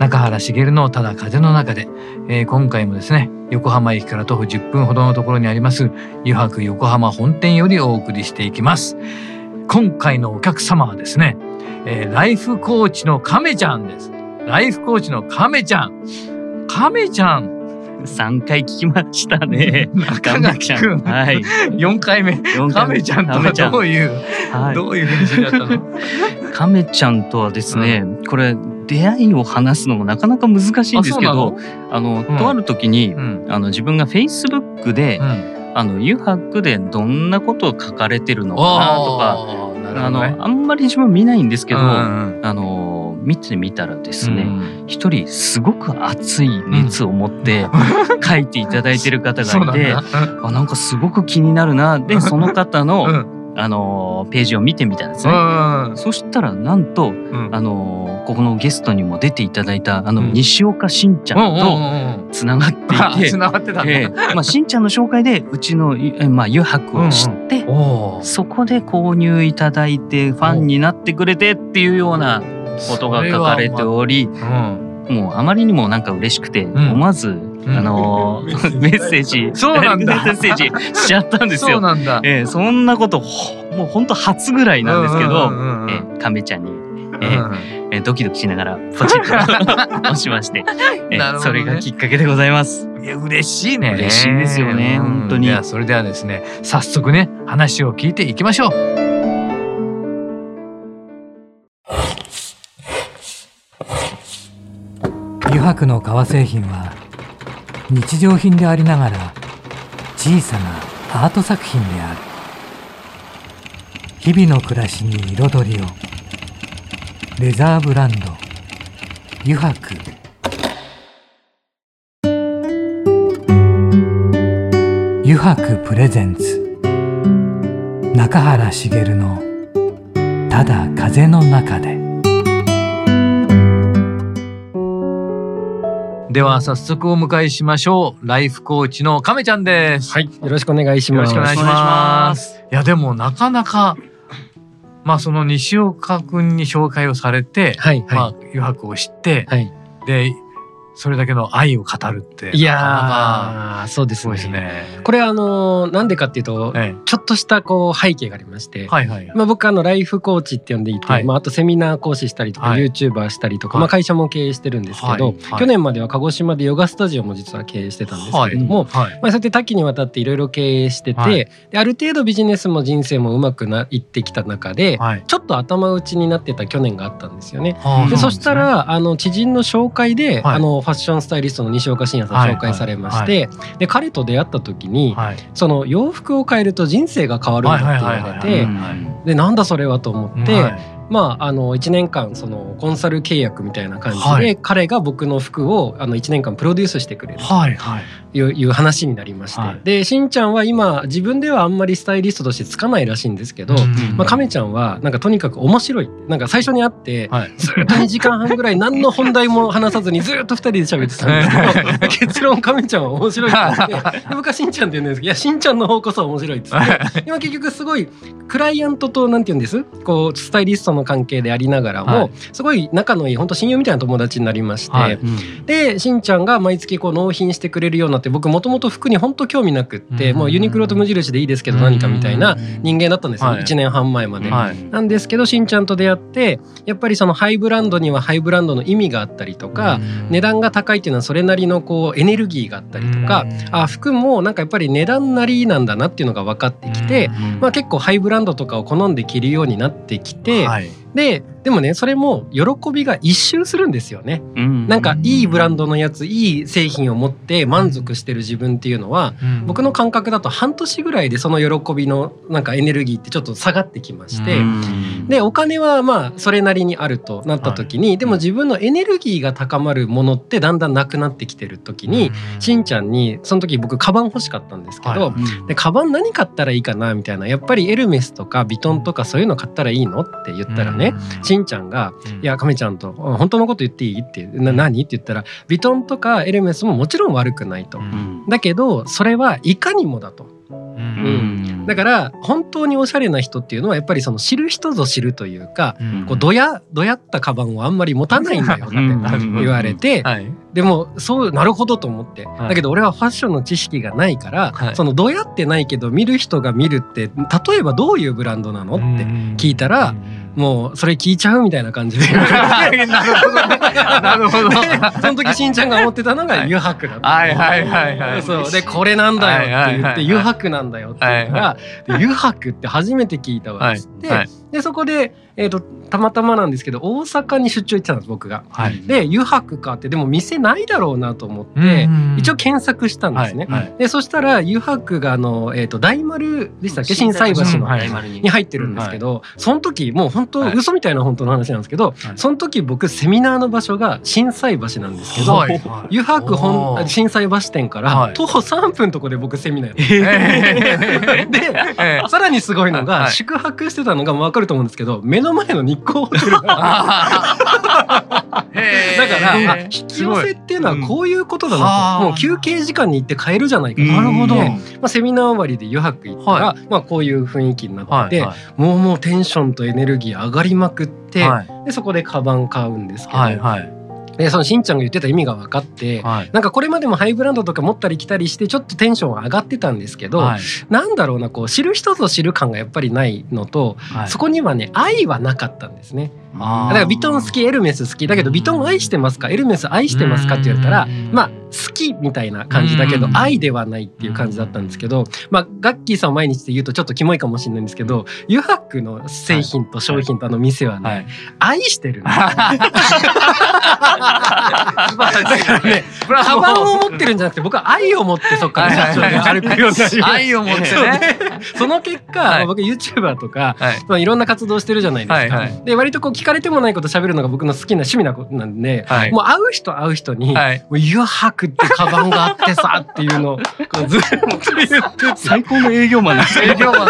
中原茂のただ風の中で、えー、今回もですね横浜駅から徒歩10分ほどのところにあります湯泊横浜本店よりお送りしていきます。今回のお客様はですね、えー、ライフコーチの亀ちゃんです。ライフコーチの亀ちゃん。亀ちゃん。三回聞きましたね。中垣くん。はい。四回目。亀ちゃんとはどういう、はい、どういうふうに知り合ったの？亀ちゃんとはですね、うん、これ出会いを話すのもなかなか難しいんですけどあの、うん、とある時に、うん、あの自分がフェイスブックで、うん、あのユハックでどんなことを書かれてるのかなとかあのあんまり自分見ないんですけど、あの見てみたらですね一、人すごく熱い熱を持って 書いていただいてる方がいて、あなんかすごく気になるな。でその方の、あのページを見てみたんですね。そしたらなんと、うん、あのここのゲストにも出ていただいたあの、西岡しんちゃんとつながっていて、つながってたえー、まあしんちゃんの紹介でうちのまあ油白を知って、うんうん、そこで購入いただいてファンになってくれてっていうようなことが書かれており、もうあまりにもなんか嬉しくて、思わずあのー、メッセージそうなんだメッセージしちゃったんですよ。そうなんだ。えー、そんなこともう本当初ぐらいなんですけど、えー、亀ちゃんに、えーえー、ドキドキしながらポチッと 押しまして、えーね、それがきっかけでございます。いや嬉しいね。嬉しいですよね、本当に。じゃそれではですね早速ね話を聞いていきましょう。油白の革製品は日常品でありながら小さなアート作品である。日々の暮らしに彩りを。レザーブランド油白油白プレゼンツ。中原茂の「ただ風の中で」では早速お迎えしましょう。ライフコーチの亀ちゃんです。はいよろしくお願いします。よろしくお願いします。いやでもなかなかまあその西岡君に紹介をされて、はいはい、まあ余白を知って、はい、でそれだけの愛を語るっていやそうですね、ね、これあのなんでかっていうと、ええ、ちょっとしたこう背景がありまして、はいはい、まあ、僕あのライフコーチって呼んでいて、はい、まあ、あとセミナー講師したりとか、はい、YouTuber したりとか、まあ、会社も経営してるんですけど、去年までは鹿児島でヨガスタジオも実は経営してたんですけれども、まあ、そうやって多岐にわたっていろいろ経営してて、である程度ビジネスも人生もうまくないってきた中で、ちょっと頭打ちになってた去年があったんですよね。でそしたらあの知人の紹介で、あのファッションスタイリストの西岡信也さん紹介されまして、で彼と出会った時に、その洋服を変えると人生が変わるんだって言われてでなんだそれはと思って、まあ、あの1年間そのコンサル契約みたいな感じで、はい、彼が僕の服をあの1年間プロデュースしてくれる。という,、いう話になりまして、はい、でしんちゃんは今自分ではあんまりスタイリストとしてつかないらしいんですけど、まあ、亀ちゃんはなんかとにかく面白い。なんか最初に会って、はい、ずっと2時間半ぐらい何の本題も話さずにずっと2人で喋ってたんですけど結論亀ちゃんは面白いって言って僕はしんちゃんって言うんですけどいやしんちゃんの方こそ面白いっつって。今結局すごいクライアントとなんて言うんです？こうスタイリストのの関係でありながらも、はい、すごい仲のいい本当親友みたいな友達になりまして、はい。うん、でしんちゃんが毎月こう納品してくれるようになって僕もともと服に本当興味なくって、うん、もうユニクロと無印でいいですけど何かみたいな人間だったんですよ、はい、1年半前まで。なんですけどしんちゃんと出会ってやっぱりそのハイブランドにはハイブランドの意味があったりとか、値段が高いっていうのはそれなりのこうエネルギーがあったりとか、あ服もなんかやっぱり値段なりなんだなっていうのが分かってきて、まあ、結構ハイブランドとかを好んで着るようになってきて、はい、ででもねそれも喜びが一周するんですよね、うん、なんかいいブランドのやついい製品を持って満足してる自分っていうのは、うん、僕の感覚だと半年ぐらいでその喜びのなんかエネルギーってちょっと下がってきまして、うん、でお金はまあそれなりにあるとなった時に、はい、でも自分のエネルギーが高まるものってだんだんなくなってきてる時に、しんちゃんにその時僕カバン欲しかったんですけど、はい、でカバン何買ったらいいかなみたいなやっぱりエルメスとかビトンとかそういうの買ったらいいのって言ったらね、しんちゃんが「いや亀ちゃんと本当のこと言っていい?」って「な何?」って言ったら「ビトンとかエルメスももちろん悪くないと。だけどそれはいかにもだと。うん、だから本当におしゃれな人っていうのはやっぱりその知る人ぞ知るというか、うん、こうどやどやったカバンをあんまり持たないんだよって言われて、はい、でもそうなるほどと思って、はい、だけど俺はファッションの知識がないから、はい、そのどやってないけど見る人が見るって例えばどういうブランドなのって聞いたら。もうそれ聞いちゃうみたいな感じで。なるほど、その時しんちゃんが思ってたのが油白だった、はいはいはいはい。そう。でこれなんだよって言って油白なんだよって言ったら油白って初めて聞いたわっつって、でそこでえーと、たまたまなんですけど大阪に出張行ってたんです僕が。はい、で油白かってでも店ないだろうなと思って一応検索したんですね。はいはい、でそしたら油白があの、えーと、大丸でしたっけ？心斎橋のに。入ってるんですけど、その時もう本当、はい、嘘みたいな本当の話なんですけど、その時僕セミナーの場所が心斎橋なんですけど、油白本心斎橋店から徒歩3分とこで僕セミナーやって、で、さらにすごいのが、宿泊してたのが分かると思うんですけど目の前の日光ホテルが だから引き寄せっていうのはこういうことだなと、もう休憩時間に行って買えるじゃないかなるほど、まあ、セミナー終わりで余白行ったら、はい、まあ、こういう雰囲気になってて、はいはい、もうもうテンションとエネルギー上がりまくって、はい、でそこでカバン買うんですけど。はいはいでそのしんちゃんが言ってた意味が分かって、はい、なんかこれまでもハイブランドとか持ったり来たりしてちょっとテンション上がってたんですけど、はい、なんだろうなこう知る人ぞ知る感がやっぱりないのと、はい、そこにはね愛はなかったんですね。だからビトン好きエルメス好き。だけどビトン愛してますか？エルメス愛してますかって言われたらまあ好きみたいな感じだけど愛ではないっていう感じだったんですけどまあガッキーさんを毎日で言うとちょっとキモいかもしれないんですけドユハックの製品と商品とあの店はね、愛してる。だからねカバンを持ってるんじゃなくて僕は愛を持ってそっから社長で歩くようになり愛を持ってね。その結果、僕 YouTuber とか、まあ、いろんな活動してるじゃないですか、で割とこう聞かれてもないこと喋るのが僕の好きな趣味なことなんで、はい、もう会う人会う人に「はい、もう油白ってカバンがあってさ」っていうの。をずっと言って最高の営業マン 営業マン。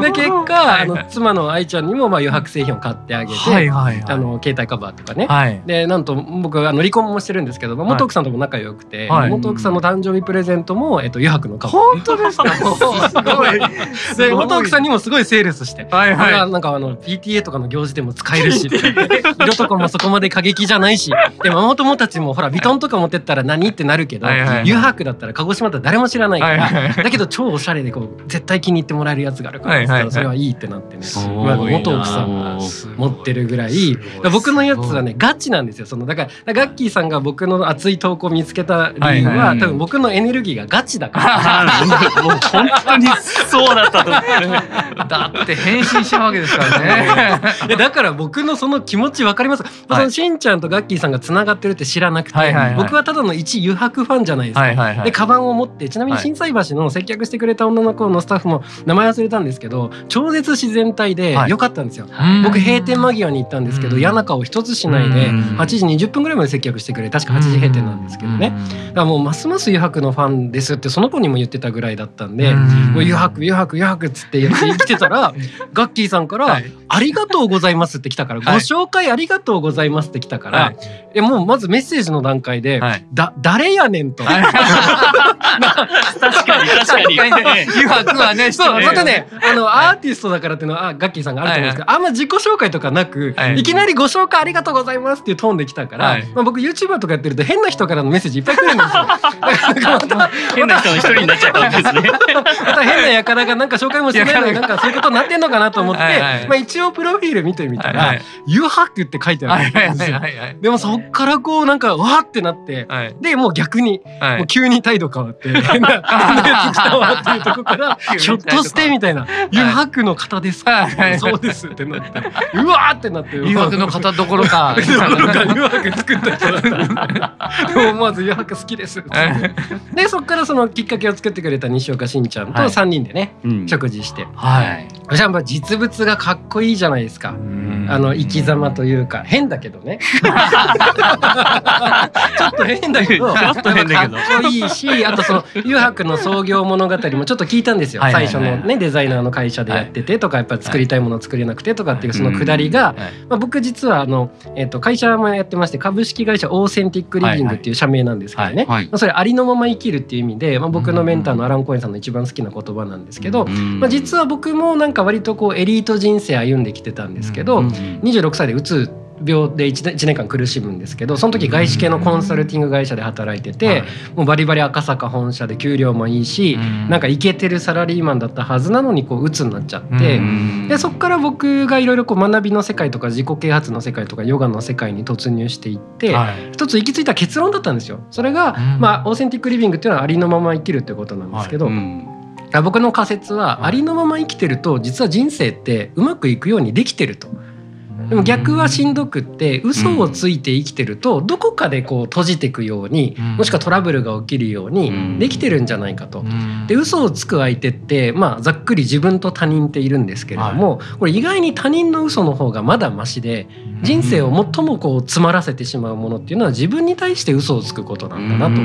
で結果あの妻の愛ちゃんにもまあ余白製品を買ってあげて、はいはいはい、あの携帯カバーとかね、はい、でなんと僕あの離婚もしてるんですけど元奥さんとも仲良くて、はい、元奥さんの誕生日プレゼントも、えっと、余白のカバー。本当ですか？すごい。で元奥さんにもすごいセールスして、はいはい、なんかあの PTA とかの行事でも使えるし 色とかもそこまで過激じゃないしでママ友たちもほらビトンとか持ってったら何ってなるけど、はいはいはい、油白だったら鹿児島だったら誰も知らないから、だけど超おしゃれでこう絶対気に入ってもらえるやつがあるから、それはいいってなってね、ま元奥さんが持ってるぐらい僕のやつはねガチなんですよ。そのだからガッキーさんが僕の熱い投稿を見つけた理由は、多分僕のエネルギーがガチだから。もう本当にそうだったと思って。だって変身しちゃうわけですからね。いやだから僕のその気持ち分かります、はい、そのしんちゃんとガッキーさんがつながってるって知らなくて、僕はただの一油白ファンじゃないですか、でカバンを持ってちなみに心斎橋の接客してくれた女の子のスタッフも名前忘れたんですけど超絶自然体で良かったんですよ、はい、僕閉店間際に行ったんですけど嫌な顔一つしないで8時20分ぐらいまで接客してくれ確か8時閉店なんですけどね。だからもうますます油白のファンですってその子にも言ってたぐらいだったんでもう油白油白油白っつって言って生きてたら ガッキーさんから、ありがとうございます」って来たから、ご紹介ありがとうございます」って来たから、い、やもうまずメッセージの段階で「だ誰やねん」と。確かに確かに。油白はねそうまたねあのアーティストだからっていうのはガッキーさんがあると思うんですけど、あんま自己紹介とかなく、い、きなりご紹介ありがとうございますっていうトーンで来たから、まあ、僕 YouTuber とかやってると変な人からのメッセージいっぱい来るんですよ。変な人の一人になっちゃったんですね。また変な輩がなんか紹介もしてないのになんかそういうことになってんのかなと思って、まあ、一応プロフィール見てみたら「油白」って書いてあるんですよ。でもそっからこうなんかわーってなって、でもう逆に、もう急に態度変わって 変なやつ来たわっていうとこから ひょっとしてみたいな油白の方ですか、そうですってなってうわってなっての方どころか。油白作った人だったでも思わず好きですでそこからそのきっかけを作ってくれた西岡しんちゃんと3人でね、食事して。はい。じゃあ実物がかっこいいじゃないですか。あの生き様というか。変だけどね。ちょっと変だけど。ちょっと変だけど。かっこいいしあとその油白の創業物語もちょっと聞いたんですよ、最初のねデザイナーの会社でやっててとか、やっぱり作りたいものを作れなくてとかっていうそのくだりが、まあ、僕実はあの、えー、と会社もやってまして株式会社オーセンティックリビングっていう社名なんですけどね、まあ、それありのまま生きるっていう意味で、まあ、僕のメンターのアラン・コエンさんの一番好きな言葉なんですけど、まあ、実は僕もなんか割とこうエリート人生歩んできてたんですけど、26歳でうつ病で 1, 1年間苦しむんですけどその時外資系のコンサルティング会社で働いてて、もうバリバリ赤坂本社で給料もいいし、なんかイケてるサラリーマンだったはずなのにこう鬱になっちゃって、でそこから僕がいろいろ学びの世界とか自己啓発の世界とかヨガの世界に突入していって、一つ行き着いた結論だったんですよ。それが、まあオーセンティックリビングっていうのはありのまま生きるっていうことなんですけど。僕の仮説はありのまま生きてると実は人生ってうまくいくようにできてると。でも逆はしんどくって嘘をついて生きてるとどこかでこう閉じていくようにもしくはトラブルが起きるようにできてるんじゃないかと。で嘘をつく相手ってまあざっくり自分と他人っているんですけれどもこれ意外に他人の嘘の方がまだマシで人生を最もこう詰まらせてしまうものっていうのは自分に対して嘘をつくことなんだなと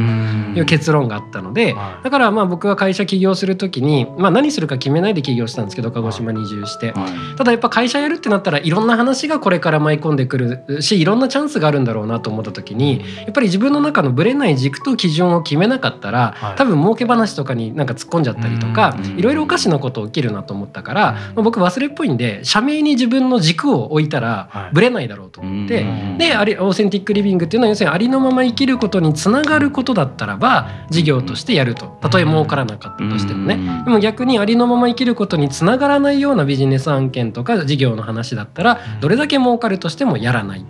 いう結論があったのでだからまあ僕は会社起業する時にまあ何するか決めないで起業したんですけど鹿児島に移住して。ただやっぱ会社やるってなったらいろんな話がこれから舞い込んでくるしいろんなチャンスがあるんだろうなと思った時にやっぱり自分の中のぶれない軸と基準を決めなかったら多分儲け話とかになんか突っ込んじゃったりとかいろいろおかしなこと起きるなと思ったから、まあ、僕忘れっぽいんで社名に自分の軸を置いたらぶれないだろうと思って、でありオーセンティックリビングっていうのは要するにありのまま生きることにつながることだったらば事業としてやると。たとえ儲からなかったとしてもね。でも逆にありのまま生きることにつながらないようなビジネス案件とか事業の話だったらどれだけ儲かるとしてもやらない。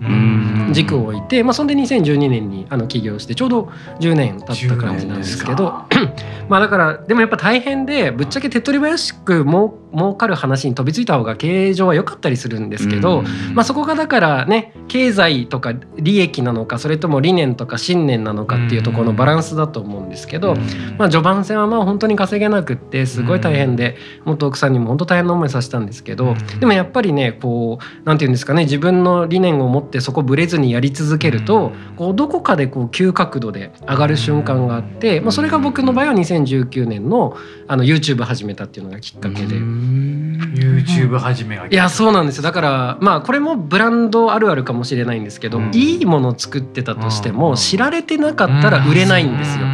軸を置いて、まあ、そんで2012年にあの起業してちょうど10年経った感じなんですけど まあだからでもやっぱ大変でぶっちゃけ手っ取り早く儲儲かる話に飛びついた方が経営上は良かったりするんですけど、まあ、そこがだからね経済とか利益なのかそれとも理念とか信念なのかっていうところのバランスだと思うんですけど、まあ、序盤戦はまあ本当に稼げなくってすごい大変で元奥さんにも本当大変な思いさせたんですけどでもやっぱりねこうなんて言うんですかね自分の理念を持ってそこぶれずにやり続けるとこうどこかでこう急角度で上がる瞬間があって、まあ、それが僕の場合は2019年のあの YouTube 始めたっていうのがきっかけで。YouTube 始めがいやそうなんですよ。だからまあこれもブランドあるあるかもしれないんですけど、うん、いいものを作ってたとしても、知られてなかったら売れないんですよ。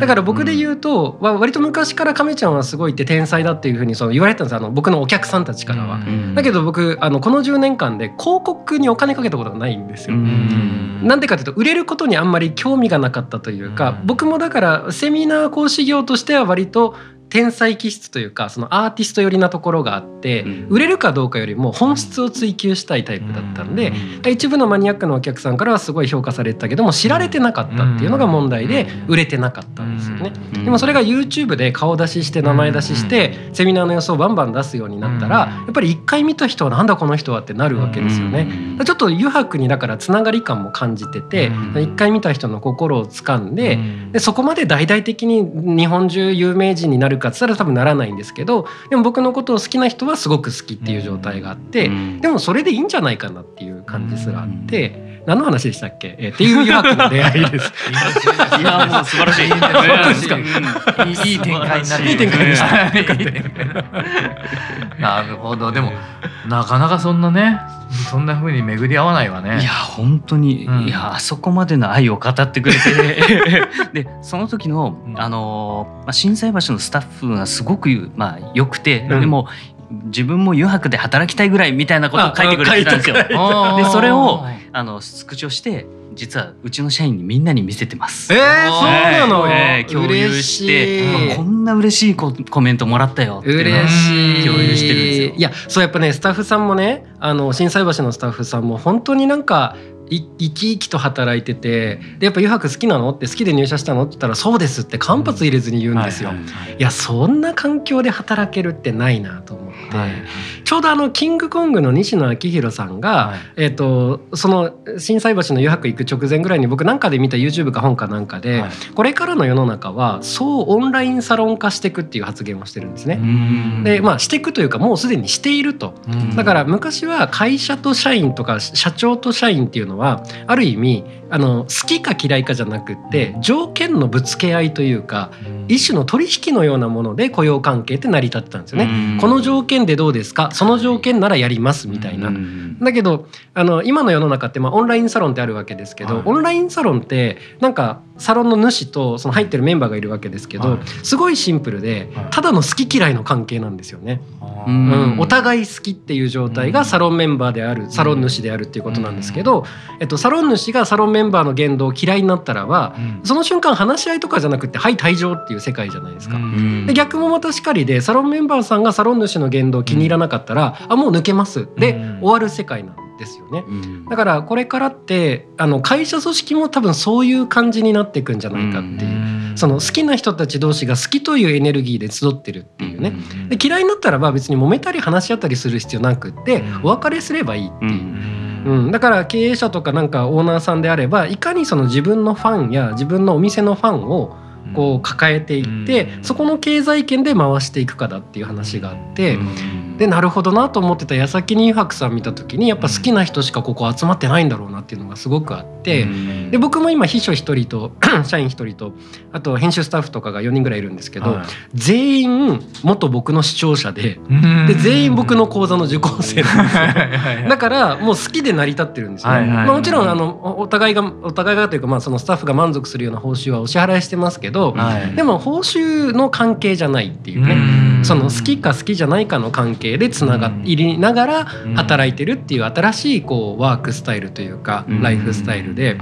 だから僕で言うと、うん、割と昔から亀ちゃんはすごいって天才だっていうふうにその言われてたんですあの僕のお客さんたちからは。うん、だけど僕あのこの10年間で広告にお金かけたことがないんですよ。なんでかというと売れることにあんまり興味がなかったというか僕もだからセミナー講師業としては割と天才気質というかそのアーティスト寄りなところがあって、売れるかどうかよりも本質を追求したいタイプだったんで、一部のマニアックなお客さんからはすごい評価されてたけども知られてなかったっていうのが問題で売れてなかったんですよね。でもそれが YouTube で顔出しして名前出ししてセミナーの予想をバンバン出すようになったらやっぱり一回見た人はなんだこの人はってなるわけですよね。ちょっと余白にだからつながり感も感じてて一回見た人の心を掴んででそこまで大々的に日本中有名人になるかっつったら多分ならないんですけどでも僕のことを好きな人はすごく好きっていう状態があって、でもそれでいいんじゃないかなっていう感じすらあって。何の話でしたっけ、えー、っていう余白の出会いです。いやもう素晴らしい。いい展開になっていい展開でした。なるほど。でもなかなかそんなね、そんな風に巡り合わないわね。いや本当に、うん、いやあそこまでの愛を語ってくれて、でその時のあのまあ震災橋のスタッフがすごくまあ良くて、うん、でも自分も余白で働きたいぐらいみたいなことを書いてくれてたんですよ。でそれをあのスクショして実はうちの社員にみんなに見せてます。えー、そうなの、えー、共有してこんな嬉しいココメントもらったよ嬉しい共有してるんですよ。いやそうやっぱねスタッフさんもねあの震災橋のスタッフさんも本当になんか生き生きと働いててでやっぱ「油白好きなの?」って「好きで入社したの?」って言ったら「そうです」って間髪入れずに言うんですよ。いやそんな環境で働けるってないなと思って、はい、ちょうどあのキングコングの西野昭弘さんが、はい、えーと、その心斎橋の油白行く直前ぐらいに僕なんかで見た YouTube か本かなんかで、はい、これからの世の中はそうオンラインサロン化していくっていう発言をしてるんですね。でまあしていくというかもうすでにしていると。だから昔は会社と社員とか社長と社員っていうのはある意味あの好きか嫌いかじゃなくって条件のぶつけ合いというか一種の取引のようなもので雇用関係って成り立ってたんですよね。この条件でどうですか？その条件ならやりますみたいな。だけどあの今の世の中ってまあオンラインサロンってあるわけですけど、はい、オンラインサロンってなんかサロンの主とその入ってるメンバーがいるわけですけど、はい、すごいシンプルでただの好き嫌いの関係なんですよね。うん、お互い好きっていう状態がサロンメンバーであるサロン主であるっていうことなんですけど、えっと、サロン主がサロンメンバーの言動を嫌いになったらは、その瞬間話し合いとかじゃなくて「はい退場」っていう世界じゃないですか。で逆もまたしかりでサロンメンバーさんがサロン主の言動を気に入らなかったら「あもう抜けます」で終わる世界なんですよね、だからこれからってあの会社組織も多分そういう感じになっていくんじゃないかっていう、その好きな人たち同士が好きというエネルギーで集ってるっていうね、で嫌いになったらば別に揉めたり話し合ったりする必要なくってお別れすればいいっていう。うん、だから経営者とかなんかオーナーさんであればいかにその自分のファンや自分のお店のファンをこう抱えていって、そこの経済圏で回していくかだっていう話があって、でなるほどなと思ってた矢先に湯白さん見た時にやっぱ好きな人しかここ集まってないんだろうなっていうのがすごくあってで僕も今秘書1人と 社員1人とあと編集スタッフとかが4人ぐらいいるんですけど、はい、全員元僕の視聴者でで全員僕の講座の受講生なんですよ。だからもう好きで成り立ってるんですよ、ね、まあ、もちろんあのお互いがお互いがというかまあそのスタッフが満足するような報酬はお支払いしてますけど、はい、でも報酬の関係じゃないっていうね。その好きか好きじゃないかの関係係でつながりながら働いてるっていう新しいこうワークスタイルというかライフスタイルで。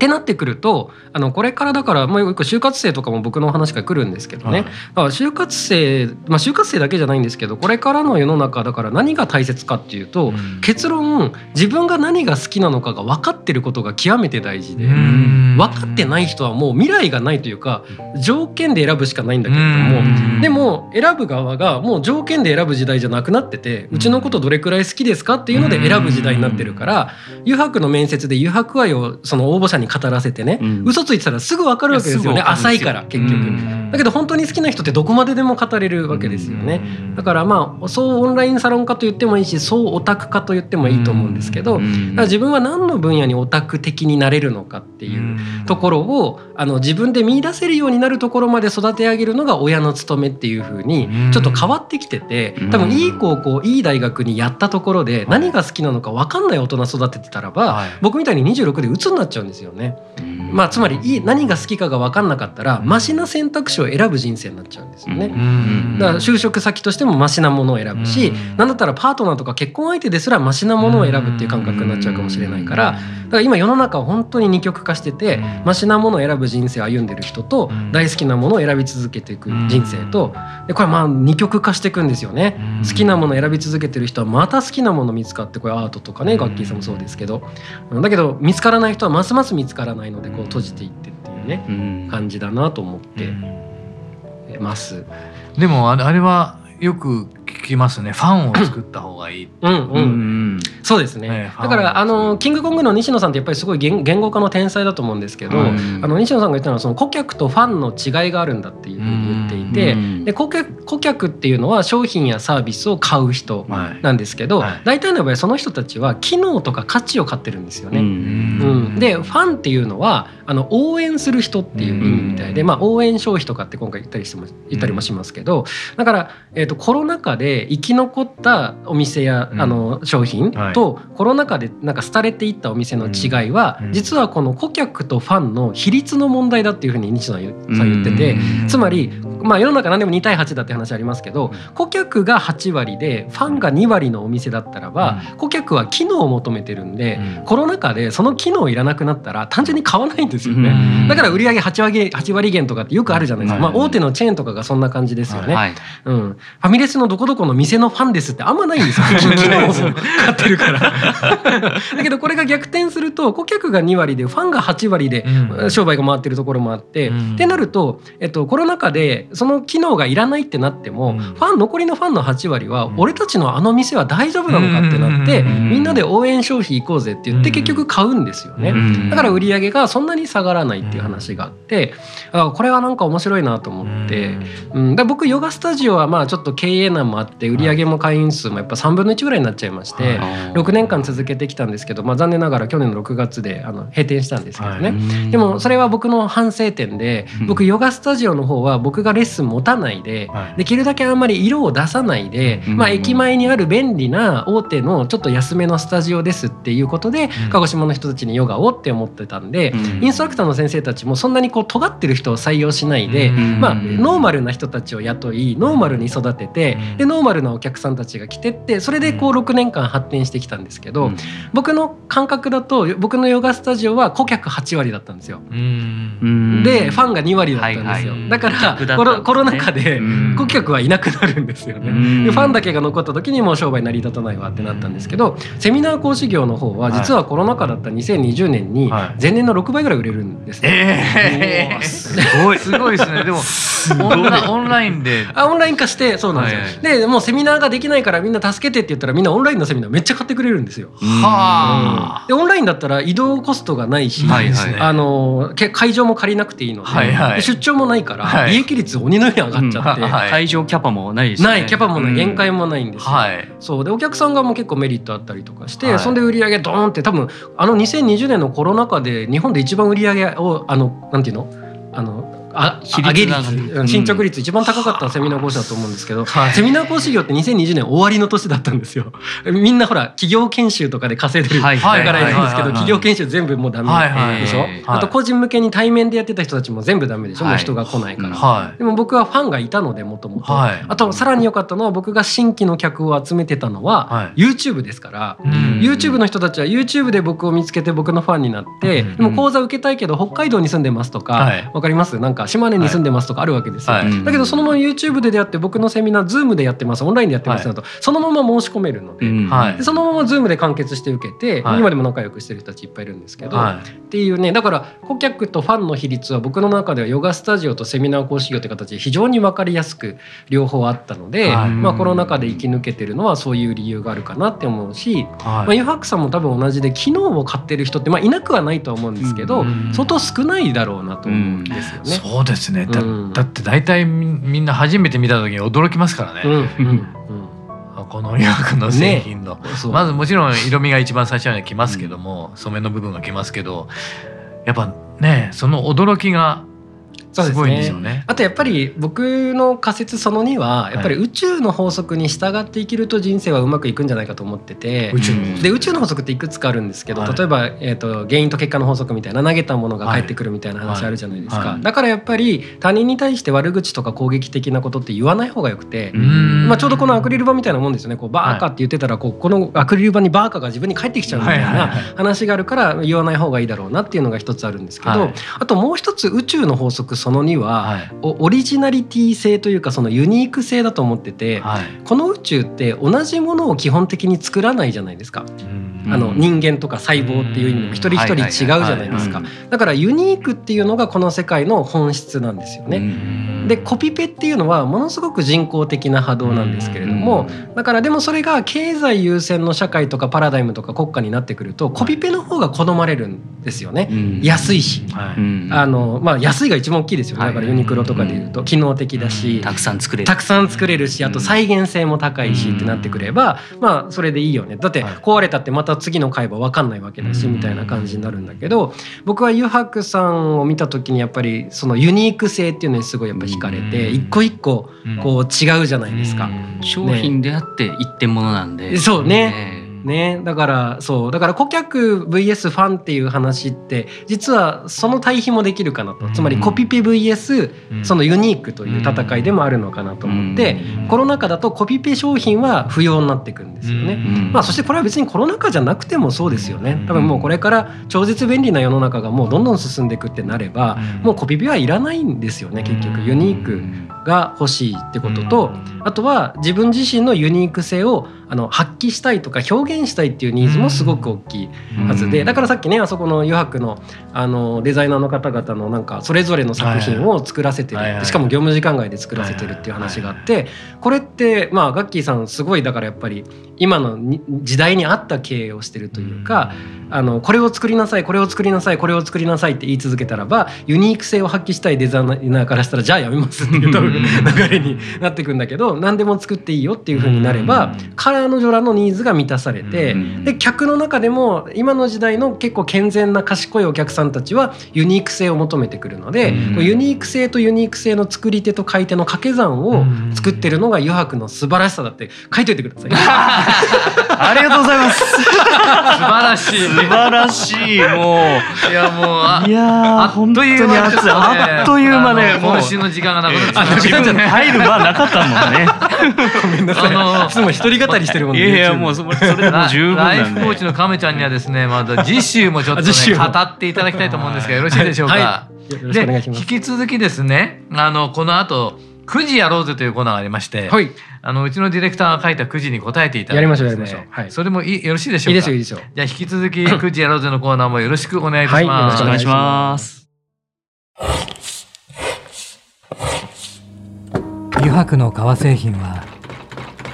ってなってくるとあのこれからだからもう一個就活生とかも僕のお話が来るんですけどね、はい、就活生まあ就活生だけじゃないんですけどこれからの世の中だから何が大切かっていうと、うん、結論自分が何が好きなのかが分かってることが極めて大事で分かってない人はもう未来がないというか条件で選ぶしかないんだけれどもでも選ぶ側がもう条件で選ぶ時代じゃなくなっててうちのことどれくらい好きですかっていうので選ぶ時代になってるから誘白の面接で誘白愛をその応募者に語らせてね、うん、嘘ついてたらすぐ分かるわけですよね。浅いから結局。だけど本当に好きな人ってどこまででも語れるわけですよね。だからまあそうオンラインサロン化と言ってもいいしそうオタク化と言ってもいいと思うんですけど、だから自分は何の分野にオタク的になれるのかっていうところをあの自分で見出せるようになるところまで育て上げるのが親の務めっていうふうにちょっと変わってきてて多分いい高校いい大学にやったところで何が好きなのか分かんない大人育ててたらば、僕みたいに26で鬱になっちゃうんですよね。まあ、つまりいい何が好きかが分かんなかったらマシな選択肢を選ぶ人生になっちゃうんですよね。だから就職先としてもマシなものを選ぶし何だったらパートナーとか結婚相手ですらマシなものを選ぶっていう感覚になっちゃうかもしれないからだから今世の中は本当に二極化しててマシなものを選ぶ人生を歩ん。でる人と大好きなものを選び続けていく人生とでこれまあ二極化していくんですよね。好きなものを選び続けてる人はまた好きなもの見つかってこれアートとかね楽器さんもそうですけど。だけど見つからない人はますます見つからないのでこう閉じていってっていうね、うん、感じだなと思ってます。でもあれはよく聞きますね。ファンを作った方がいい。うんうん、うん、そうですね、だからあのキングコングの西野さんってやっぱりすごい言言語化の天才だと思うんですけど、うん、あの西野さんが言ったのはその顧客とファンの違いがあるんだっていうふうに言っていて、うん、で顧客顧客っていうのは商品やサービスを買う人なんですけど、はい、大体の場合その人たちは機能とか価値を買ってるんですよね。うん。でファンっていうのはあの応援する人っていう意味みたいで、まあ、応援消費とかって今回言ったりしても言ったりもしますけどだから、えーと、コロナ禍で生き残ったお店や、あの商品と、はい、コロナ禍でなんか廃れていったお店の違いは、実はこの顧客とファンの比率の問題だっていうふうに西野さん言ってて、つまり、まあ、世の中何でも2対8だって話ありますけど顧客が8割でファンが2割のお店だったらば、顧客は機能を求めてるんで、コロナ禍でその機機能いらなくなったら単純に買わないんですよね。だから売上8割8割減とかってよくあるじゃないですか。まあ大手のチェーンとかがそんな感じですよね。はい、うん。ファミレスのどこどこの店のファンですってあんまないんですよ。機能を買ってるから。だけどこれが逆転すると顧客が2割でファンが8割で商売が回ってるところもあって、うん、ってなると、えっと、コロナ禍でその機能がいらないってなっても、うん、ファン残りのファンの8割は俺たちのあの店は大丈夫なのかってなって、みんなで応援消費行こうぜって言って結局買うんですよね。だから売り上げがそんなに下がらないっていう話があってあこれはなんか面白いなと思って、うん、だ僕ヨガスタジオはまあちょっと経営難もあって売り上げも会員数もやっぱ3分の1ぐらいになっちゃいまして、6年間続けてきたんですけど、まあ、残念ながら去年の6月であの閉店したんですけどね、でもそれは僕の反省点で僕ヨガスタジオの方は僕がレッスン持たないで、できるだけあんまり色を出さないで、まあ、駅前にある便利な大手のちょっと安めのスタジオですっていうことで、鹿児島の人たちにヨガをって思ってたんで、インストラクターの先生たちもそんなにこう尖ってる人を採用しないで、まあ、ノーマルな人たちを雇いノーマルに育ててでノーマルなお客さんたちが来てってそれでこう6年間発展してきたんですけど、僕の感覚だと僕のヨガスタジオは顧客8割だったんですよ。でファンが2割だったんですよ。だからコロコロナ禍で顧客はいなくなるんですよね。でファンだけが残った時にもう商売成り立たないわってなったんですけどセミナー講師業の方は実はコロナ禍だった2020年に前年の6倍ぐらい売れるんですね。えー、すごい。すごいですね。でもオンラインで。あオンライン化してそうなんですよ。はい、でもうセミナーができないからみんな助けてって言ったらみんなオンラインのセミナーめっちゃ買ってくれるんですよ。はあ、でオンラインだったら移動コストがないし、はいはい、あの会場も借りなくていいのではいはい、出張もないから、はい、利益率鬼のように上がっちゃって、はい、会場キャパもないし、ね、ない。キャパもない。限界もないんですよ。はい、そう。でお客さん側も結構メリットあったりとかして、そんで売り上げドーンって多分あの2020 2020年のコロナ禍で日本で一番売り上げをあのなんていうの？あのあ上げ率進捗率一番高かったセミナー講師だと思うんですけど、はい、セミナー講師業って2020年終わりの年だったんですよ。みんなほら企業研修とかで稼いでるだからいいんですけど企業研修全部もうダメでしょ、あと個人向けに対面でやってた人たちも全部ダメでしょ、もう人が来ないから、でも僕はファンがいたのでもともとあとさらに良かったのは僕が新規の客を集めてたのは YouTube ですから、YouTube の人たちは YouTube で僕を見つけて僕のファンになって、でも講座受けたいけど北海道に住んでますとか、わかりますなんか島根に住んでますとかあるわけですよ、はい、だけどそのまま YouTube で出会って僕のセミナー Zoom でやってます。オンラインでやってます。だと、そのまま申し込めるのではい、でそのまま Zoom で完結して受けて、今でも仲良くしてる人たちいっぱいいるんですけど、っていうねだから顧客とファンの比率は僕の中ではヨガスタジオとセミナー講師業って形で非常に分かりやすく両方あったので、まあ、コロナ禍で生き抜けてるのはそういう理由があるかなって思うし、まあ、ユハックさんも多分同じで機能を買ってる人って、まあ、いなくはないとは思うんですけど、相当少ないだろうなと思うんですよね。そうですね。だ,、だって大体みんな初めて見た時に驚きますからね。うんうん。この薬の製品の、ね、まずもちろん色味が一番最初にきますけども、うん、染めの部分がきますけどやっぱねその驚きがすごいですよね。あとやっぱり僕の仮説その2はやっぱり宇宙の法則に従って生きると人生はうまくいくんじゃないかと思ってて、宇宙で宇宙の法則っていくつかあるんですけど、例えば、えー、と原因と結果の法則みたいな投げたものが返ってくるみたいな話あるじゃないですか、だからやっぱり他人に対して悪口とか攻撃的なことって言わない方がよくて、まあ、ちょうどこのアクリル板みたいなもんですよねこうバーカって言ってたらこうこのアクリル板にバーカが自分に返ってきちゃうみたいな話があるから言わない方がいいだろうなっていうのが一つあるんですけど、あともう一つ宇宙の法則その2は、オリジナリティ性というかそのユニーク性だと思ってて、はい、この宇宙って同じものを基本的に作らないじゃないですか。あの人間とか細胞っていう意味でも一人一人違うじゃないですか。だからユニークっていうのがこの世界の本質なんですよね。でコピペっていうのはものすごく人工的な波動なんですけれどもだからでもそれが経済優先の社会とかパラダイムとか国家になってくるとコピペの方が好まれるんですよね。安いし、あのまあ安いが一番大きいですよね。だからユニクロとかでいうと機能的だし、たくさん作れる。たくさん作れるしあと再現性も高いしってなってくれば、まあそれでいいよね。だって壊れたってまた次の回は分かんないわけだしみたいな感じになるんだけど僕はユハクさんを見た時にやっぱりそのユニーク性っていうのにすごいやっぱ惹かれて一個一個こう違うじゃないですか。商品であって一点物なんで、そうねね。だからそう。だから顧客 VS ファンっていう話って実はその対比もできるかなと。つまりコピペ VS そのユニークという戦いでもあるのかなと思ってコロナ禍だとコピペ商品は不要になっていくんですよね。まあそしてこれは別にコロナ禍じゃなくてもそうですよね。多分もうこれから超絶便利な世の中がもうどんどん進んでいくってなればもうコピペはいらないんですよね結局。ユニークが欲しいってこととあとは自分自身のユニーク性をあの発揮したいとか表現したいっていうニーズもすごく大きいはずでだからさっきねあそこの余白のあのデザイナーの方々のなんかそれぞれの作品を作らせてる。しかも業務時間外で作らせてるっていう話があってこれってまあガッキーさんすごいだからやっぱり今の時代に合った経営をしてるというか、あのこれを作りなさいこれを作りなさいこれを作りなさいって言い続けたらばユニーク性を発揮したいデザイナーからしたらじゃあやめますっていう 流れになっていくんだけど何でも作っていいよっていうふうになれば彼女らのニーズが満たされてで客の中でも今の時代の結構健全な賢いお客さんたちはユニーク性を求めてくるのでユニーク性とユニーク性の作り手と買い手の掛け算を作ってるのが余白の素晴らしさだって書いといてください。ありがとうございます。素晴らしい。素晴らしい。もう。いや、もう、いや本当に熱い。あっという間で、もう。今の時間がなくなって自分入る場なかったもんね。ごめんなさい。あの、いつも一人語りしてるもんね。いやいや、もう、それでも十分ライフコーチの亀ちゃんにはですね、まだ 次週もちょっとね、語っていただきたいと思うんですが、よろしいでしょうか？で、引き続きですね、あの、この後、9時やろうぜというコーナーがありまして、はい、あのうちのディレクターが書いた9時に答えていただいて、ね、やりましょうやりましょう、はい、それもいいよろしいでしょうか？いいですよいいですよじゃあ引き続き9時やろうぜのコーナーもよろしくお願いします、はい、よろしくお願いします。油白の革製品は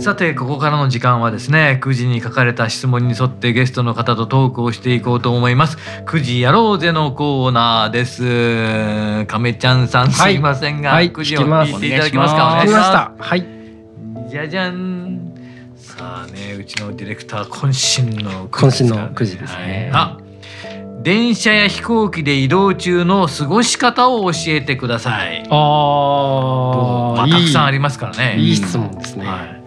さてここからの時間はですね9時に書かれた質問に沿ってゲストの方とトークをしていこうと思います。9時やろうぜのコーナーです。亀ちゃんさんすいませんが、はい、9時を聞いていただけますか？お願いします。はい。じゃじゃん。さあねうちのディレクター渾身の渾身の9時ですね、はい、あ電車や飛行機で移動中の過ごし方を教えてください。あ、まあ、たくさんありますからね。いい質問ですね。はい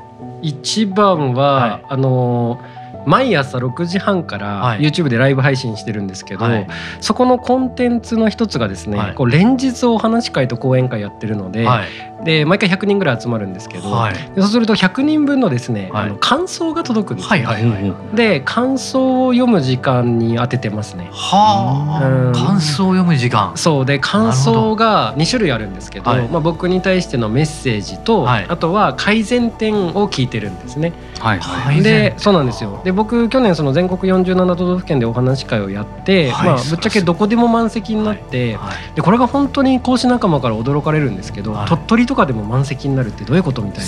一番は、はい、あの毎朝6時半から YouTube でライブ配信してるんですけど、はい、そこのコンテンツの一つがですね、はい、こう連日お話会と講演会やってるので、はい、で毎回100人ぐらい集まるんですけど、そうすると100人分のですね、あの感想が届くんですよ、で感想を読む時間に当ててますね。はあ、うん、感想を読む時間。そう。で感想が2種類あるんですけどまあ、僕に対してのメッセージと、あとは改善点を聞いてるんですね。はい、でそうなんですよ。で僕去年その全国47都道府県でお話会をやって、はい、まあ、ぶっちゃけどこでも満席になって、はい、でこれが本当に講師仲間から驚かれるんですけど、鳥取とかでも満席になるってどういうことみたい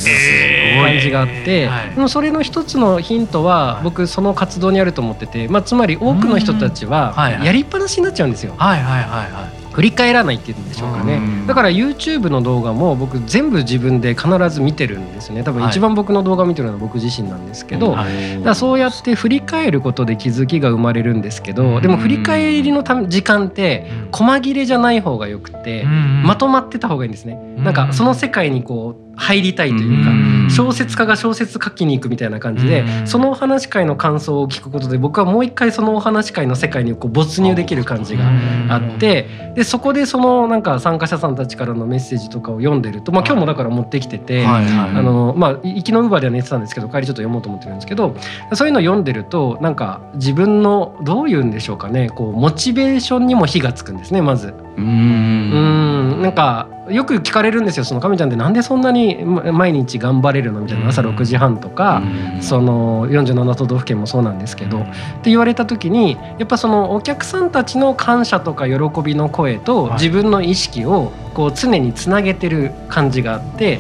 な感じがあって、でもそれの一つのヒントは僕その活動にあると思ってて、まあ、つまり多くの人たちはやりっぱなしになっちゃうんですよ。はいはいはいはい振り返らないっていうんでしょうかね。だから YouTube の動画も僕全部自分で必ず見てるんですね。多分一番僕の動画を見てるのは僕自身なんですけど、はい、だそうやって振り返ることで気づきが生まれるんですけどでも振り返りのた時間って細切れじゃない方がよくてまとまってた方がいいんですね。なんかその世界にこう入りたいというか小説家が小説書きに行くみたいな感じでそのお話会の感想を聞くことで僕はもう一回そのお話会の世界にこう没入できる感じがあってでそこでそのなんか参加者さんたちからのメッセージとかを読んでると、まあ、今日もだから持ってきてて、あのまあ行きのウーバーでは寝てたんですけど帰りちょっと読もうと思ってるんですけどそういうのを読んでるとなんか自分のどういうんでしょうかねこうモチベーションにも火がつくんですねまず。うん。なんかよく聞かれるんですよ。その亀ちゃんってなんでそんなに毎日頑張れるの？みたいな。朝6時半とか、その47都道府県もそうなんですけど、って言われた時にやっぱそのお客さんたちの感謝とか喜びの声と自分の意識をこう常につなげてる感じがあって、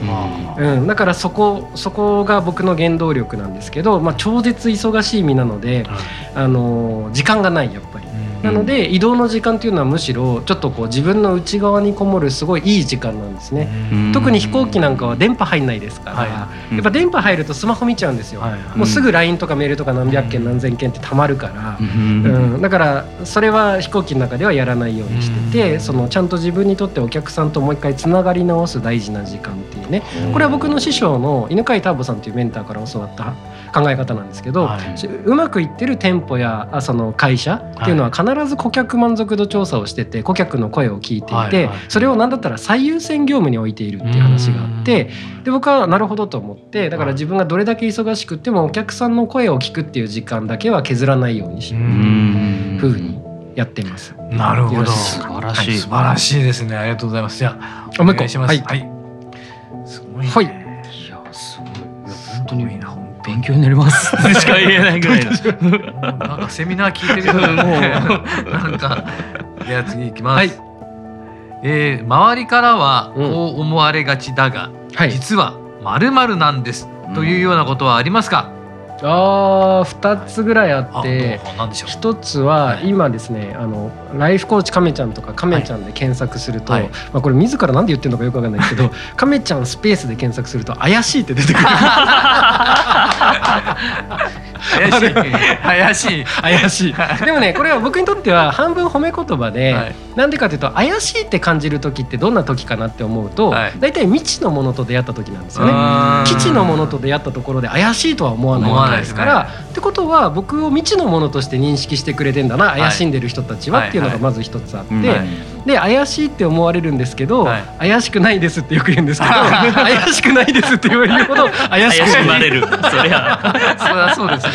うん、だからそこそこが僕の原動力なんですけど、まあ、超絶忙しい身なので、あの時間がないやっぱり。なので移動の時間っていうのはむしろちょっとこう自分の内側にこもるすごいいい時間なんですね。特に飛行機なんかは電波入んないですから、やっぱ電波入るとスマホ見ちゃうんですよ、もうすぐ LINE とかメールとか何百件何千件ってたまるから、うん。だからそれは飛行機の中ではやらないようにしてて、そのちゃんと自分にとってお客さんともう一回つながり直す大事な時間っていうね。これは僕の師匠の犬飼ターボさんというメンターから教わった考え方なんですけど、はい、うまくいってる店舗やその会社っていうのは必ず顧客満足度調査をしてて顧客の声を聞いていて、それを何だったら最優先業務に置いているっていう話があってで僕はなるほどと思ってだから自分がどれだけ忙しくてもお客さんの声を聞くっていう時間だけは削らないようにしようふうにやってます。なるほど。素晴らしい、素晴らしいですね。ありがとうございます。じゃあ、お願いします。はい。すごい、はい。いや、すごい。本当にいいな。勉強になります。しか言えないぐらい なんかセミナー聞いてるようもうなんかいや次いきます、はい、えー、周りからはこう思われがちだが、うん、実はまるまるなんです、というようなことはありますか、あ2つぐらいあって1つは今ですねあのライフコーチ亀ちゃんとか亀ちゃんで検索すると、はい、まあ、これ自ら何で言ってるのかよくわかんないですけど 亀ちゃんスペースで検索すると怪しいって出てくる。怪しい。怪しい。怪しい。でもねこれは僕にとっては半分褒め言葉で、はい、なんでかというと怪しいって感じる時ってどんな時かなって思うと、はい、大体未知のものと出会った時なんですよね。基地のものと出会ったところで怪しいとは思わないわけですから、ね、ってことは僕を未知のものとして認識してくれてんだな怪しんでる人たちはっていうのがまず一つあって、で怪しいって思われるんですけど、怪しくないですってよく言うんですけど 怪しくないですって言われるほど怪しくない。そりゃ。そりゃそうですね。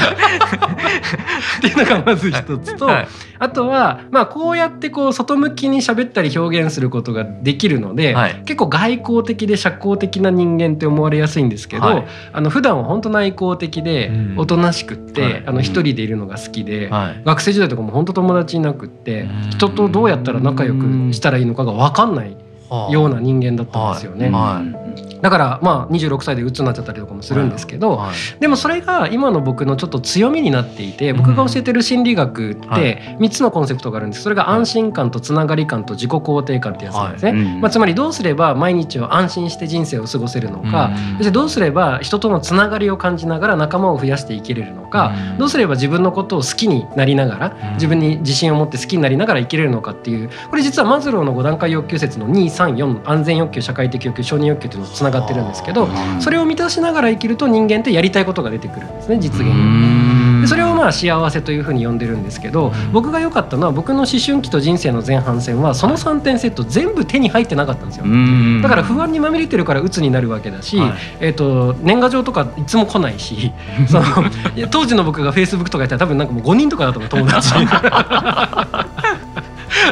っていうのがまず一つと、はい、あとは、まあ、こうやってこう外向きに喋ったり表現することができるので、はい、結構外交的で社交的な人間って思われやすいんですけど、はい、あの普段は本当内向的でおとなしくって、うん、あの一人でいるのが好きで、はい、学生時代とかも本当友達いなくって人とどうやったら仲良くしたらいいのかが分かんないような人間だったんですよね。だからまあ26歳で鬱になっちゃったりとかもするんですけど、はい、でもそれが今の僕のちょっと強みになっていて僕が教えてる心理学って3つのコンセプトがあるんです。それが安心感とつながり感と自己肯定感ってやつなんですね、はい。まあ、つまりどうすれば毎日を安心して人生を過ごせるのか、そしてどうすれば人とのつながりを感じながら仲間を増やして生きれるのか、どうすれば自分のことを好きになりながら自分に自信を持って好きになりながら生きれるのかっていうこれ実はマズローの5段階欲求説の234安全欲求社会的欲求承認欲求っていうのとつながってるんですけどそれを満たしながら生きると人間ってやりたいことが出てくるんですね実現に。でそれをまあ幸せというふうに呼んでるんですけど僕が良かったのは僕の思春期と人生の前半戦はその3点セット全部手に入ってなかったんですよ。だから不安にまみれてるから鬱になるわけだし、はい、えーと、年賀状とかいつも来ないし その当時の僕がフェイスブックとかやったら多分なんかもう5人とかだと思う友達。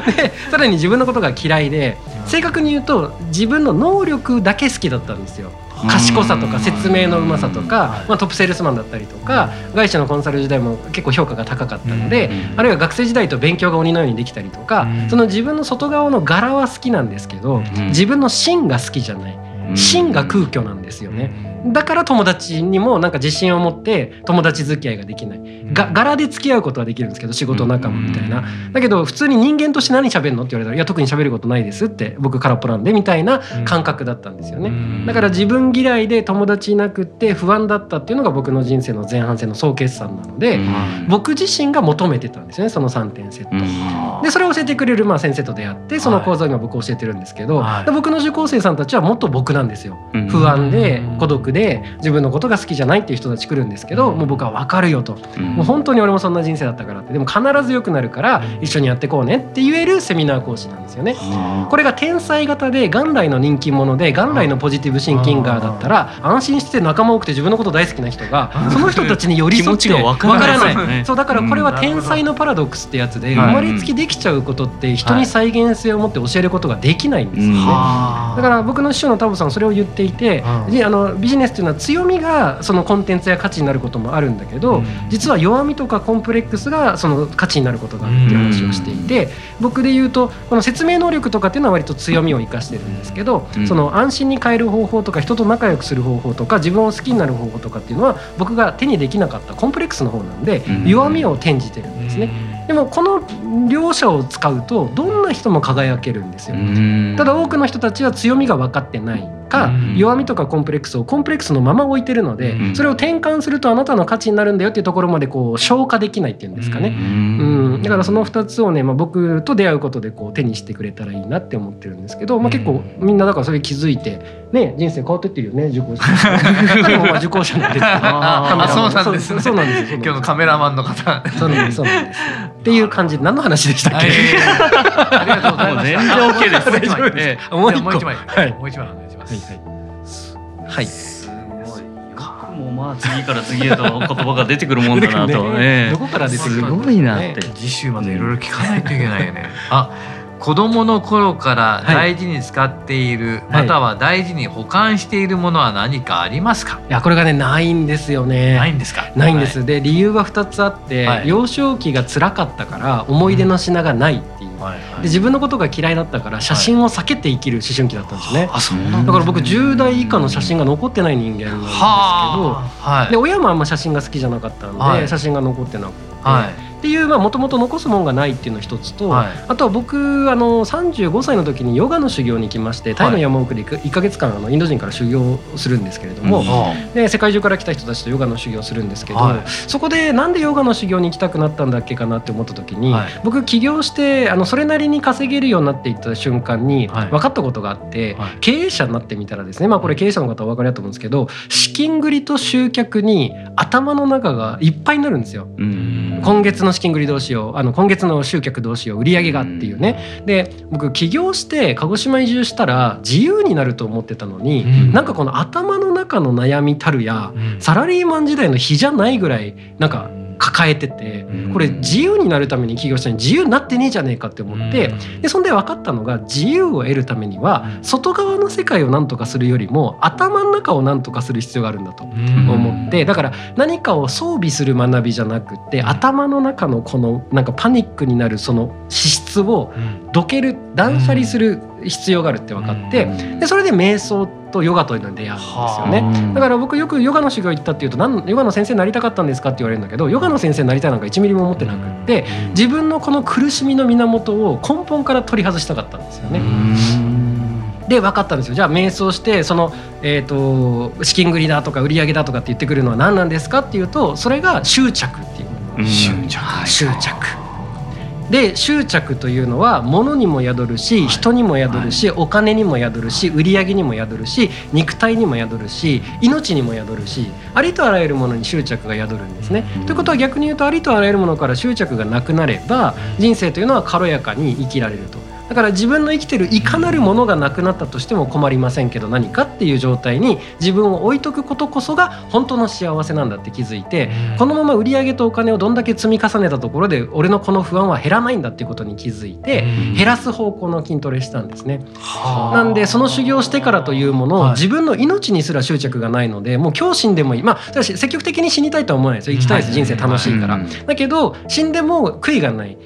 で さらに自分のことが嫌いで正確に言うと自分の能力だけ好きだったんですよ。賢さとか説明のうまさとか、まあ、トップセールスマンだったりとか外資のコンサル時代も結構評価が高かったのであるいは学生時代と勉強が鬼のようにできたりとかその自分の外側の柄は好きなんですけど自分の芯が好きじゃない。芯が空虚なんですよね。だから友達にもなんか自信を持って友達付き合いができない。が柄で付き合うことはできるんですけど仕事仲間みたいなだけど普通に人間として何喋るのって言われたら「いや特に喋ることないです」って僕空っぽなんでみたいな感覚だったんですよね。だから自分嫌いで友達いなくって不安だったっていうのが僕の人生の前半戦の総決算なので僕自身が求めてたんですよねその3点セット。でそれを教えてくれるまあ先生と出会ってその講座を今僕教えてるんですけど僕の受講生さんたちはもっと僕なんですよ。不安で孤独で自分のことが好きじゃないっていう人たち来るんですけどもう僕は分かるよと、もう本当に俺もそんな人生だったから。ってでも必ず良くなるから一緒にやってこうねって言えるセミナー講師なんですよね。これが天才型で元来の人気者で元来のポジティブシンキンガーだったら安心して仲間多くて自分のこと大好きな人がその人たちに寄り添って分からない。そうだからこれは天才のパラドックスってやつで生まれつきできちゃうことって人に再現性を持って教えることができないんですよね。だから僕の師匠のタボさんそれを言っていてあのビジネスっていうのは強みがそのコンテンツや価値になることもあるんだけど実は弱みとかコンプレックスがその価値になることがっていう話をしていて僕で言うとこの説明能力とかっていうのは割と強みを生かしてるんですけどその安心に変える方法とか人と仲良くする方法とか自分を好きになる方法とかっていうのは僕が手にできなかったコンプレックスの方なんで弱みを転じてるんですね。でもこの両者を使うとどんな人も輝けるんですよ。ただ多くの人たちは強みが分かってないか弱みとかコンプレックスをコンプレックスのまま置いてるのでそれを転換するとあなたの価値になるんだよっていうところまでこう消化できないっていうんですかね。うん。だからその2つをね、まあ、僕と出会うことでこう手にしてくれたらいいなって思ってるんですけど、まあ、結構みんなだからそれ気づいてね人生変わってってるよね受講者 受講者なんで。す あそうなんです、そうなんです今日のカメラマンの方。そうなんですそうなんです。っていう感じ何の話でしたっけ、ありがとうございます 全然 OK です。もう一枚。はい。もう一枚お願いしますはい、すごい僕もまあ次から次へと言葉が出てくるもんだなと、ね、どこから出てくるすごいなって、次週までいろいろ聞かないといけないよね。あ子供の頃から大事に使っている、はい、または大事に保管しているものは何かありますか、いやこれがねないんですよね。ないんですか？ないんです、はい、で理由は2つあって、はい、幼少期が辛かったから思い出の品がない。っていう、うんで自分のことが嫌いだったから写真を避けて生きる思春期だったんですね、あそうだ。から僕10代以下の写真が残ってない人間なんですけど、はい、で親もあんま写真が好きじゃなかったので、写真が残ってなくて、はいっていうもともと残すもんがないっていうの一つと、はい、あとは僕あの35歳の時にヨガの修行に行きましてタイの山奥で1か月間あのインド人から修行するんですけれども、うん、で世界中から来た人たちとヨガの修行するんですけど、はい、そこでなんでヨガの修行に行きたくなったんだっけかなって思った時に、はい、僕起業してあのそれなりに稼げるようになっていった瞬間に分かったことがあって、経営者になってみたらですねまあこれ経営者の方はお分かりだと思うんですけど資金繰りと集客に頭の中がいっぱいになるんですよ。今月の資金繰りどうしようあの今月の集客どうしよう売り上げがっていうね。で僕起業して鹿児島移住したら自由になると思ってたのに、うん、なんかこの頭の中の悩みたるや、うん、サラリーマン時代の日じゃないぐらいなんか抱えててこれ自由になるために起業したのに自由になってねえじゃねえかって思ってでそんで分かったのが自由を得るためには外側の世界を何とかするよりも頭の中を何とかする必要があるんだと思ってだから何かを装備する学びじゃなくて頭の中のこのなんかパニックになるその資質をどける断捨離する必要があるって分かってでそれで瞑想とヨガというのに出会うんですよね。だから僕よくヨガの修行行ったっていうと何ヨガの先生になりたかったんですかって言われるんだけどヨガの先生になりたいなんか1ミリも思ってなくって自分のこの苦しみの源を根本から取り外したかったんですよね。で分かったんですよ。じゃあ瞑想してその、えーと、資金繰りだとか売り上げだとかって言ってくるのは何なんですかっていうとそれが執着っていう執着。執着で執着というのは物にも宿るし人にも宿るしお金にも宿るし売り上げにも宿るし肉体にも宿るし命にも宿るしありとあらゆるものに執着が宿るんですね。ということは逆に言うとありとあらゆるものから執着がなくなれば人生というのは軽やかに生きられると。だから自分の生きてるいかなるものがなくなったとしても困りませんけど何かっていう状態に自分を置いとくことこそが本当の幸せなんだって気づいてこのまま売り上げとお金をどんだけ積み重ねたところで俺のこの不安は減らないんだっていうことに気づいて減らす方向の筋トレしたんですね。なんでその修行してからというものを自分の命にすら執着がないのでもう今日死んでもいい。まあ積極的に死にたいとは思わないですよ。生きたいです人生楽しいから。だけど死んでも悔いがない。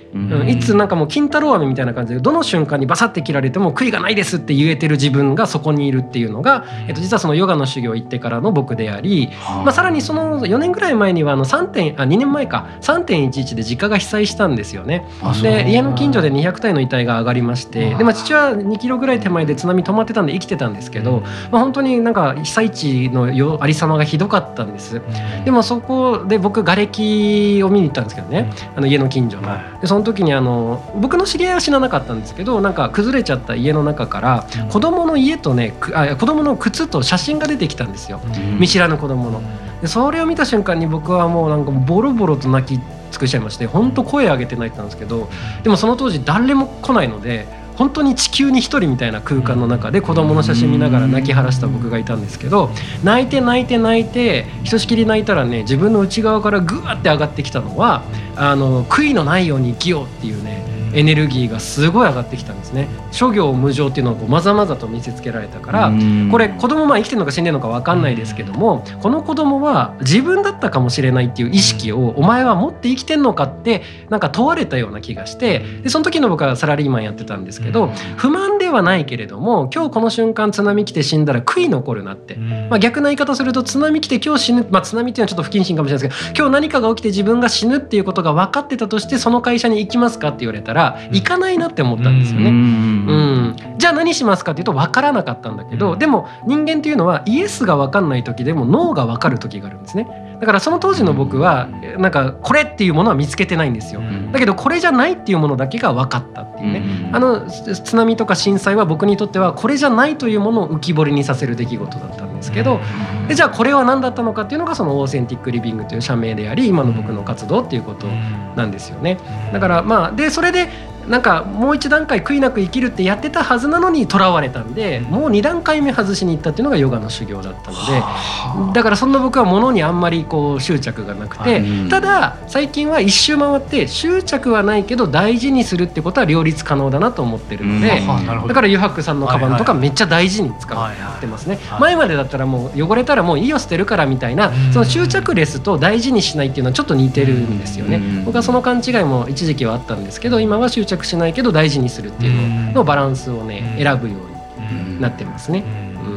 いつなんかもう金太郎飴みたいな感じでどの瞬間にバサッて切られても悔いがないですって言えてる自分がそこにいるっていうのが、えっと、実はそのヨガの修行行ってからの僕であり、まあ、さらにその4年ぐらい前にはあの3点あ2年前か。3.11で実家が被災したんですよね。で家の近所で200体の遺体が上がりましてで、まあ、父は2キロぐらい手前で津波止まってたんで生きてたんですけど、まあ、本当になんか被災地のよありさまがひどかったんです。でもそこで僕瓦礫を見に行ったんですけどね。あの家の近所の。でその時にあの僕の知り合いは死ななかったんですけどけどなんか崩れちゃった家の中から子供の家とねあ子供の靴と写真が出てきたんですよ、見知らぬ子供の。でそれを見た瞬間に僕はもうなんかボロボロと泣き尽くしちゃいまして本当声上げて泣いたんですけどでもその当時誰も来ないので本当に地球に一人みたいな空間の中で子供の写真見ながら泣き晴らした僕がいたんですけど泣いて泣いて泣いてひとしきり泣いたらね自分の内側からグワって上がってきたのはあの悔いのないように生きようっていうねエネルギーがすごい上がってきたんですね。諸行無常っていうのをこうまざまざと見せつけられたからこれ子供まあ生きてるのか死んでるのか分かんないですけどもこの子供は自分だったかもしれないっていう意識をお前は持って生きてんのかってなんか問われたような気がしてでその時の僕はサラリーマンやってたんですけど不満ではないけれども今日この瞬間津波来て死んだら悔い残るなって、まあ、逆な言い方すると津波来て今日死ぬ、まあ、津波っていうのはちょっと不謹慎かもしれないですけど今日何かが起きて自分が死ぬっていうことが分かってたとしてその会社に行きますかって言われたら行かないなって思ったんですよね。うん、じゃあ何しますかっていうと分からなかったんだけどでも人間っていうのはイエスが分かんない時でもノーが分かる時があるんですね。だからその当時の僕はなんかこれっていうものは見つけてないんですよ。だけどこれじゃないっていうものだけが分かったっていうね。あの津波とか震災は僕にとってはこれじゃないというものを浮き彫りにさせる出来事だったんですけどでじゃあこれは何だったのかっていうのがそのオーセンティックリビングという社名であり今の僕の活動っていうことなんですよね。だからまあでそれでなんかもう一段階悔いなく生きるってやってたはずなのにとらわれたんでもう2段階目外しに行ったっていうのがヨガの修行だったのでだからそんな僕はものにあんまりこう執着がなくてただ最近は一周回って執着はないけど大事にするってことは両立可能だなと思ってるのでだからユハックさんのカバンとかめっちゃ大事に使ってますね。前までだったらもう汚れたらもういいよ捨てるからみたいなその執着レスと大事にしないっていうのはちょっと似てるんですよね。僕はその勘違いも一時期はあったんですけど今は執着着しないけど大事にするっていうのバランスをね選ぶようになってますね。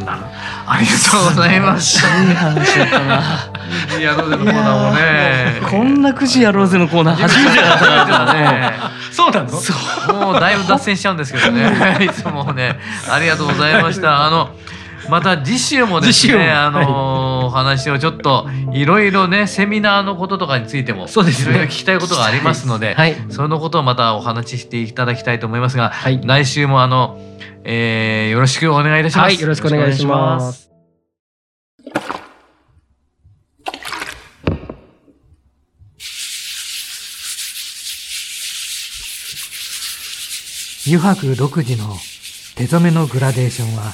ありがとうございます。いい話だったな。やろうぜのコーナーもね。こんなくじやろうぜのコーナー初めてだったからね。そうなの？そう。もうだいぶ脱線しちゃうんですけどね。いつもね、ありがとうございました。あの。また次週もですね、あのー、お話をちょっといろいろねセミナーのこととかについてもそうですね。聞きたいことがありますので、はい、そのことをまたお話ししていただきたいと思いますが、はい、来週もあの、えー、よろしくお願いいたします。はい、よろしくお願いします。油白独自の手染めのグラデーションは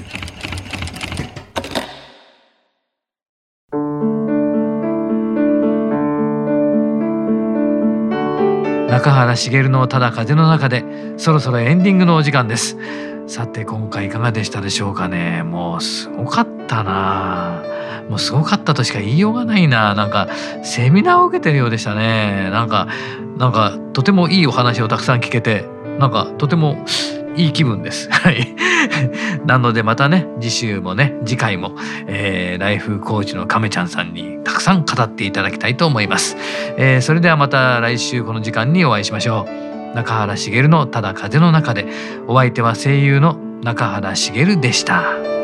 中原茂のただ風の中でそろそろエンディングのお時間です。さて今回いかがでしたでしょうかね。もうすごかったな。もうすごかったとしか言いようがないな。なんかセミナーを受けてるようでしたね。なんかなんかとてもいいお話をたくさん聞けてなんかとてもいい気分です。はい。なのでまたね、次週もね、次回も、えー、ライフコーチの亀ちゃんさんにくさん語っていただきたいと思います。えー、それではまた来週この時間にお会いしましょう。中原茂のただ風の中で、お相手は声優の中原茂でした。